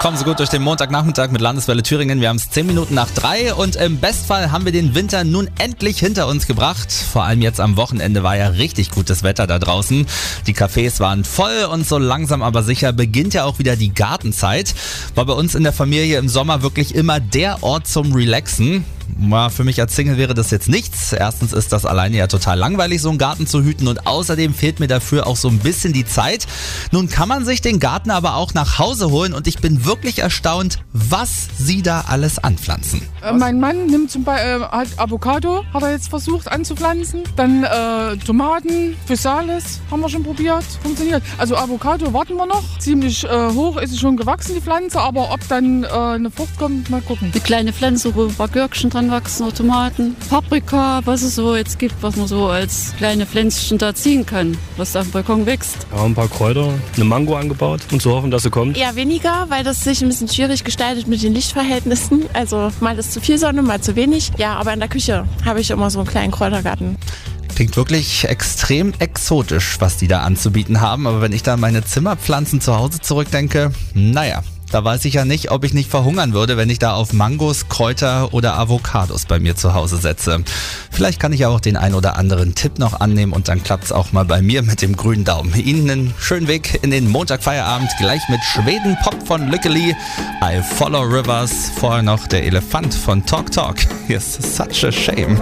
Kommen Sie gut durch den Montagnachmittag mit Landeswelle Thüringen. Wir haben es 10 Minuten nach drei und im Bestfall haben wir den Winter nun endlich hinter uns gebracht. Vor allem jetzt am Wochenende war ja richtig gutes Wetter da draußen. Die Cafés waren voll und so langsam aber sicher beginnt ja auch wieder die Gartenzeit. War bei uns in der Familie im Sommer wirklich immer der Ort zum Relaxen. Für mich als Single wäre das jetzt nichts. Erstens ist das alleine ja total langweilig, so einen Garten zu hüten und außerdem fehlt mir dafür auch so ein bisschen die Zeit. Nun kann man sich den Garten aber auch nach Hause holen und ich bin wirklich erstaunt, was sie da alles anpflanzen. Äh, mein Mann nimmt zum Beispiel äh, halt Avocado, hat er jetzt versucht anzupflanzen. Dann äh, Tomaten, Physalis haben wir schon probiert, funktioniert. Also Avocado warten wir noch. Ziemlich äh, hoch ist sie schon gewachsen, die Pflanze, aber ob dann äh, eine Frucht kommt, mal gucken. Eine kleine Pflanze, wo ein paar Gürkchen dran wachsen, oder Tomaten, Paprika, was es so jetzt gibt, was man so als kleine Pflänzchen da ziehen kann, was da auf dem Balkon wächst. Ja, ein paar Kräuter, eine Mango angebaut und zu hoffen, dass sie kommt. Eher weniger, weil das sich ein bisschen schwierig gestaltet mit den Lichtverhältnissen. Also mal ist zu viel Sonne, mal zu wenig. Ja, aber in der Küche habe ich immer so einen kleinen Kräutergarten. Klingt wirklich extrem exotisch, was die da anzubieten haben. Aber wenn ich da an meine Zimmerpflanzen zu Hause zurückdenke, naja, da weiß ich ja nicht, ob ich nicht verhungern würde, wenn ich da auf Mangos, Kräuter oder Avocados bei mir zu Hause setze. Vielleicht kann ich auch den ein oder anderen Tipp noch annehmen und dann klappt's auch mal bei mir mit dem grünen Daumen. Ihnen einen schönen Weg in den Montagfeierabend gleich mit Schweden Pop von Lückeli. I Follow Rivers. Vorher noch der Elefant von Talk Talk. Here's such a shame.